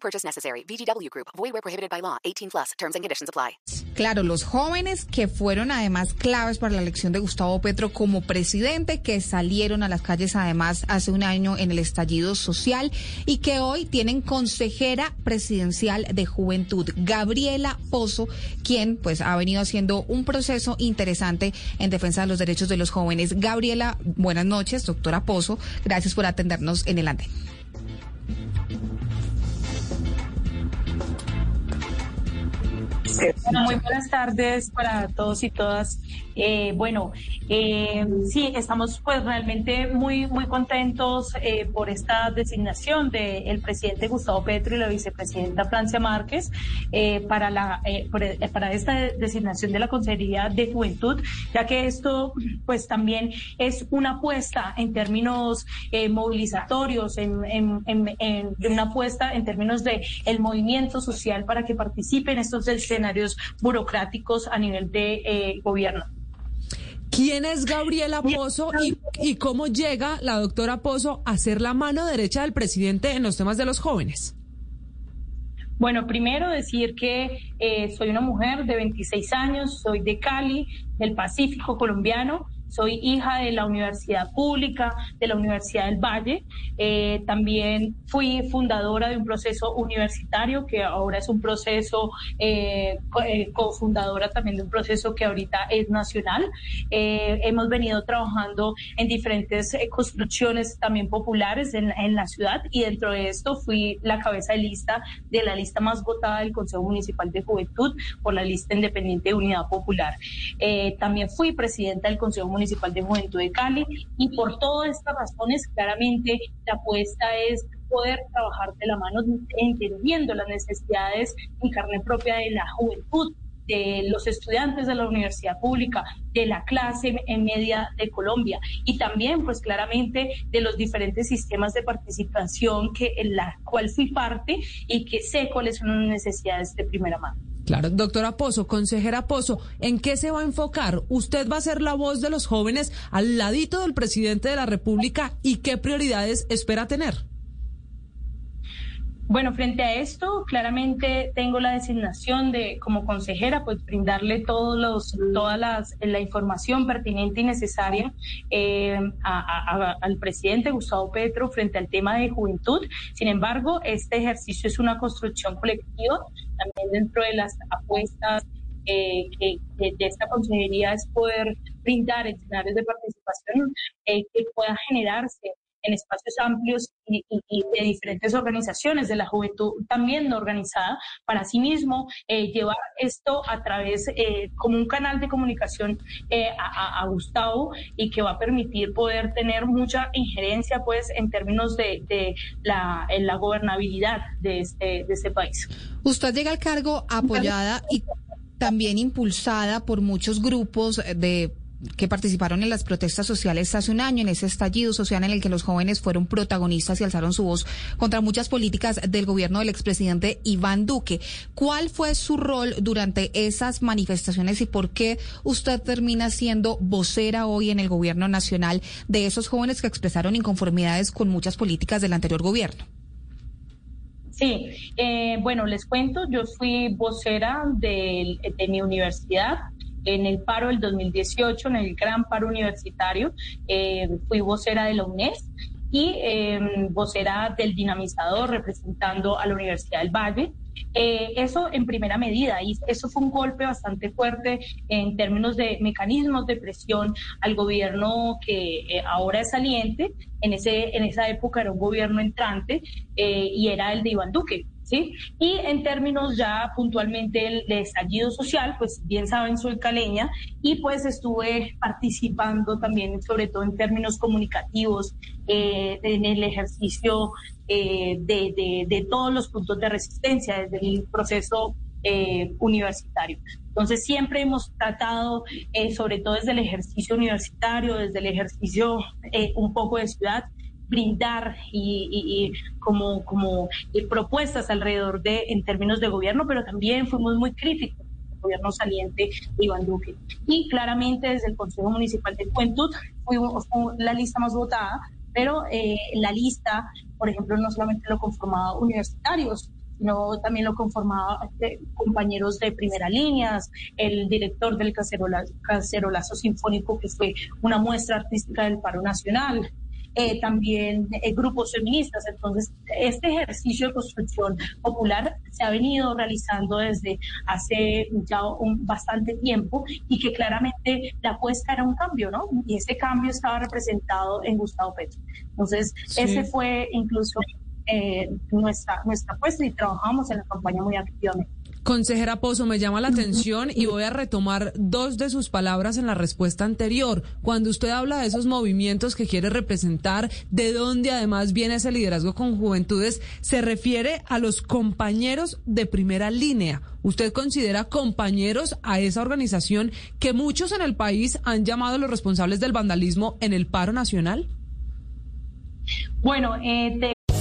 Purchase necessary. VGW Group. Void where prohibited by law. 18 plus. Terms and conditions apply. Claro, los jóvenes que fueron además claves para la elección de Gustavo Petro como presidente, que salieron a las calles además hace un año en el estallido social y que hoy tienen consejera presidencial de juventud, Gabriela Pozo, quien pues ha venido haciendo un proceso interesante en defensa de los derechos de los jóvenes. Gabriela, buenas noches, doctora Pozo. Gracias por atendernos en el ante. Bueno, muy buenas tardes para todos y todas. Eh, bueno, eh, sí, estamos pues realmente muy muy contentos eh, por esta designación del presidente Gustavo Petro y la vicepresidenta Francia Márquez eh, para la para esta designación de la Consejería de Juventud, ya que esto pues también es una apuesta en términos movilizatorios, en, una apuesta en términos de el movimiento social para que participe en estos escenarios burocráticos a nivel de gobierno. ¿Quién es Gabriela Pozo y, y, cómo llega la doctora Pozo a ser la mano derecha del presidente en los temas de los jóvenes? Bueno, primero decir que eh, soy una mujer de 26 años, soy de Cali, del Pacífico colombiano soy hija de la Universidad Pública, de la Universidad del Valle. Eh, también fui fundadora de un proceso universitario que ahora es un proceso, eh, eh, cofundadora también de un proceso que ahorita es nacional. hemos venido trabajando en diferentes construcciones también populares en, en la ciudad y dentro de esto fui la cabeza de lista de la lista más votada del Consejo Municipal de Juventud por la lista independiente de Unidad Popular. también fui presidenta del Consejo Municipal de Juventud de Cali y por todas estas razones claramente la apuesta es poder trabajar de la mano entendiendo las necesidades en carne propia de la juventud de los estudiantes de la universidad pública, de la clase media de Colombia y también pues claramente de los diferentes sistemas de participación que en la cual fui parte y que sé cuáles son las necesidades de primera mano. Claro, doctora Pozo, consejera Pozo, ¿en qué se va a enfocar? ¿Usted va a ser la voz de los jóvenes al ladito del presidente de la República y qué prioridades espera tener? Bueno, frente a esto, claramente tengo la designación de como consejera, pues brindarle todos los, todas las, la información pertinente y necesaria eh, al presidente Gustavo Petro frente al tema de juventud. Sin embargo, este ejercicio es una construcción colectiva, también dentro de las apuestas eh, que, de esta consejería es poder brindar escenarios de participación eh, que pueda generarse en espacios amplios y, de diferentes organizaciones de la juventud también organizada, para sí mismo eh, llevar esto a través eh, como un canal de comunicación eh, a, Gustavo y que va a permitir poder tener mucha injerencia pues en términos de, de la, en la gobernabilidad de este, de este país. Usted llega al cargo apoyada y también impulsada por muchos grupos de que participaron en las protestas sociales hace un año, en ese estallido social en el que los jóvenes fueron protagonistas y alzaron su voz contra muchas políticas del gobierno del expresidente Iván Duque. ¿Cuál fue su rol durante esas manifestaciones y por qué usted termina siendo vocera hoy en el gobierno nacional de esos jóvenes que expresaron inconformidades con muchas políticas del anterior gobierno? Sí, eh, bueno, les cuento, yo fui vocera de, de mi universidad en el paro del 2018, en el gran paro universitario, eh, fui vocera de la UNES y em, vocera del dinamizador representando a la Universidad del Valle. Eh, eso en primera medida, y eso fue un golpe bastante fuerte en términos de mecanismos de presión al gobierno que eh, ahora es saliente. En, ese, en esa época era un gobierno entrante y era el de Iván Duque. ¿Sí? Y en términos ya puntualmente de estallido social, pues bien saben, soy caleña y pues estuve participando también, sobre todo en términos comunicativos, eh, en el ejercicio eh, de, de, todos los puntos de resistencia desde el proceso eh, universitario. Entonces siempre hemos tratado, sobre todo desde el ejercicio universitario, desde el ejercicio un poco de ciudad, brindar y, como, como eh, propuestas alrededor de, en términos de gobierno, pero también fuimos muy críticos el gobierno saliente de Iván Duque. Y claramente desde el Consejo Municipal de Juventud fuimos la lista más votada, pero eh, la lista, por ejemplo, no solamente lo conformaba universitarios, sino también lo conformaba eh, compañeros de primera línea, el director del Cacerolazo Sinfónico, que fue una muestra artística del paro nacional, eh, también eh, grupos feministas. Entonces, este ejercicio de construcción popular se ha venido realizando desde hace ya un, bastante tiempo y que claramente la apuesta era un cambio, ¿no? Y ese cambio estaba representado en Gustavo Petro. Entonces, ese fue incluso eh, nuestra, nuestra apuesta y trabajamos en la campaña muy activamente. Consejera Pozo, me llama la atención y voy a retomar dos de sus palabras en la respuesta anterior. Cuando usted habla de esos movimientos que quiere representar, de dónde además viene ese liderazgo con juventudes, se refiere a los compañeros de primera línea. ¿Usted considera compañeros a esa organización que muchos en el país han llamado los responsables del vandalismo en el paro nacional? Bueno, eh,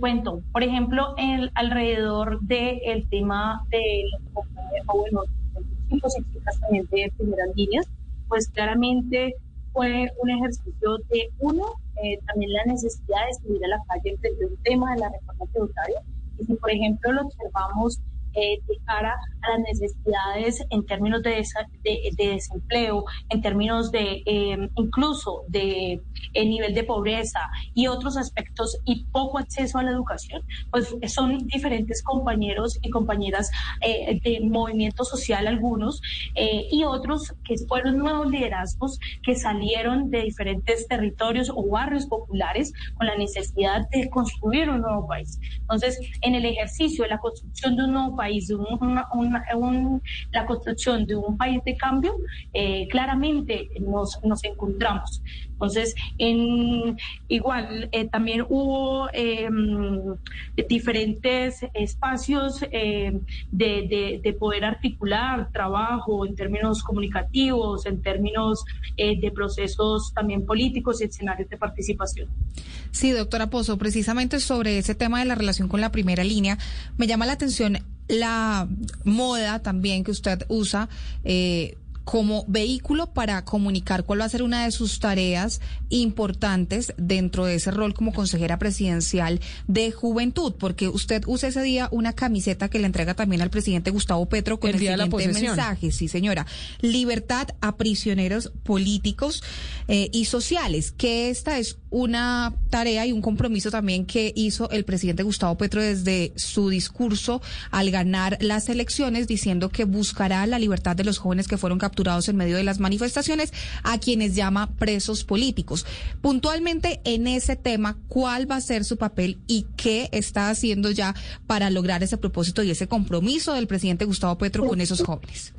Cuento, por ejemplo, el, alrededor del de tema de bueno, chicos también de primeras líneas, pues claramente fue un ejercicio de uno, eh, también la necesidad de salir a la calle frente el tema de la reforma tributaria. Y si, por ejemplo, lo observamos eh, de cara a las necesidades en términos de, de, desempleo, en términos de em, incluso de eh, nivel de pobreza y otros aspectos y poco acceso a la educación, pues son diferentes compañeros y compañeras eh, de movimiento social algunos y otros que fueron nuevos liderazgos que salieron de diferentes territorios o barrios populares con la necesidad de construir un nuevo país. Entonces, en el ejercicio de la construcción de un nuevo país, país, de la construcción de un país de cambio, eh, claramente nos, nos encontramos. Entonces, en, igual, eh, también hubo em, diferentes espacios eh, de, de, poder articular trabajo en términos comunicativos, en términos de procesos también políticos y escenarios de participación. Sí, doctora Pozo, precisamente sobre ese tema de la relación con la primera línea, me llama la atención la moda también que usted usa. Eh, como vehículo para comunicar cuál va a ser una de sus tareas importantes dentro de ese rol como consejera presidencial de juventud, porque usted usa ese día una camiseta que le entrega también al presidente Gustavo Petro con el, siguiente mensaje, sí señora, libertad a prisioneros políticos eh, y sociales, que esta es una tarea y un compromiso también que hizo el presidente Gustavo Petro desde su discurso al ganar las elecciones, diciendo que buscará la libertad de los jóvenes que fueron capturados en medio de las manifestaciones, a quienes llama presos políticos. Puntualmente en ese tema, ¿cuál va a ser su papel y qué está haciendo ya para lograr ese propósito y ese compromiso del presidente Gustavo Petro con esos jóvenes?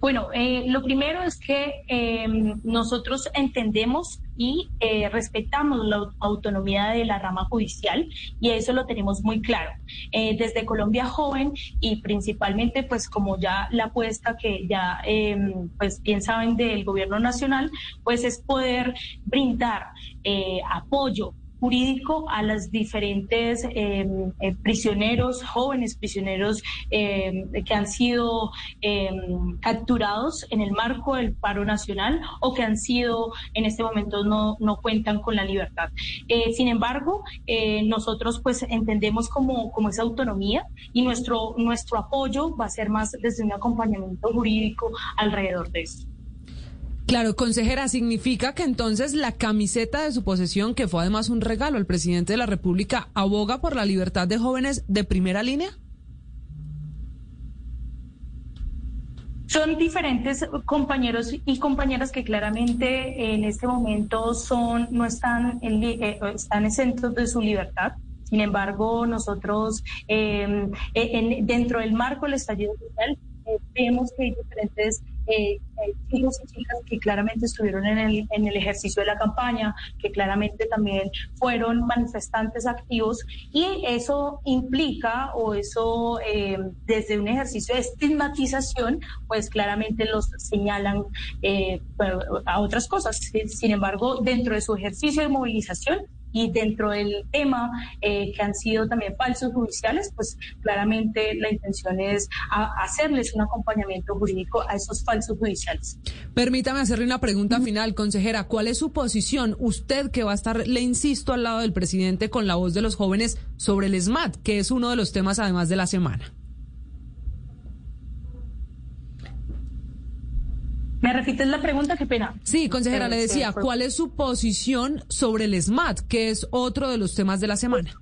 Bueno, eh, lo primero es que em, nosotros entendemos y eh, respetamos la autonomía de la rama judicial y eso lo tenemos muy claro. Eh, desde Colombia Joven y principalmente pues como ya la apuesta que ya em, pues bien saben del gobierno nacional, pues es poder brindar apoyo jurídico a los diferentes eh, eh, prisioneros, jóvenes prisioneros eh, que han sido capturados en el marco del paro nacional o que han sido en este momento no, no cuentan con la libertad. sin embargo, nosotros pues entendemos como, como esa autonomía y nuestro, nuestro apoyo va a ser más desde un acompañamiento jurídico alrededor de esto. Claro, consejera, ¿significa que entonces la camiseta de su posesión, que fue además un regalo al presidente de la República, aboga por la libertad de jóvenes de primera línea? Son diferentes compañeros y compañeras que claramente en este momento son no están, eh, están exentos de su libertad. Sin embargo, nosotros eh, dentro del marco del estallido social eh, vemos que hay diferentes chicos y chicas que claramente estuvieron en el, en el ejercicio de la campaña, que claramente también fueron manifestantes activos y eso implica o eso eh, desde un ejercicio de estigmatización, pues claramente los señalan a otras cosas. Sin embargo, dentro de su ejercicio de movilización, y dentro del tema eh, que han sido también falsos judiciales, pues claramente la intención es hacerles un acompañamiento jurídico a esos falsos judiciales. Permítame hacerle una pregunta final, consejera. ¿Cuál es su posición? Usted que va a estar, le insisto, al lado del presidente con la voz de los jóvenes sobre el SMAT, que es uno de los temas además de la semana. ¿Me repites la pregunta? Qué pena. Sí, consejera, le decía, ¿cuál es su posición sobre el SMAT, que es otro de los temas de la semana?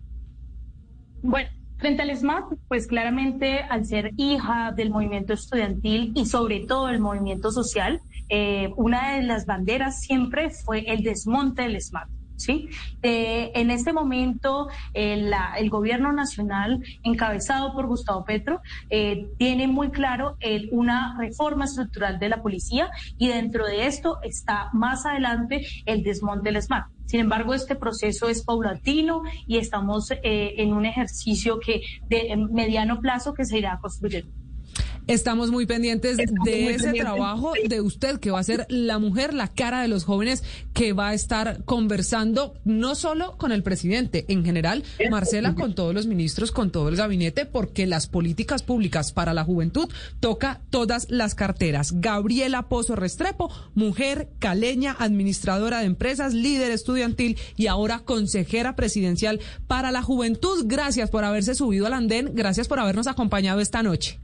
Bueno, frente al SMAT, pues claramente al ser hija del movimiento estudiantil y sobre todo el movimiento social, eh, una de las banderas siempre fue el desmonte del SMAT. ¿Sí? Eh, en este momento, el gobierno nacional, encabezado por Gustavo Petro, eh, tiene muy claro una reforma estructural de la policía y dentro de esto está más adelante el desmonte del SMAT. Sin embargo, este proceso es paulatino y estamos eh, en un ejercicio que de mediano plazo que se irá construyendo. Estamos muy pendientes de ese trabajo de usted, que va a ser la mujer, la cara de los jóvenes, que va a estar conversando no solo con el presidente, en general, Marcela, con todos los ministros, con todo el gabinete, porque las políticas públicas para la juventud toca todas las carteras. Gabriela Pozo Restrepo, mujer caleña, administradora de empresas, líder estudiantil y ahora consejera presidencial para la juventud. Gracias por haberse subido al andén, gracias por habernos acompañado esta noche.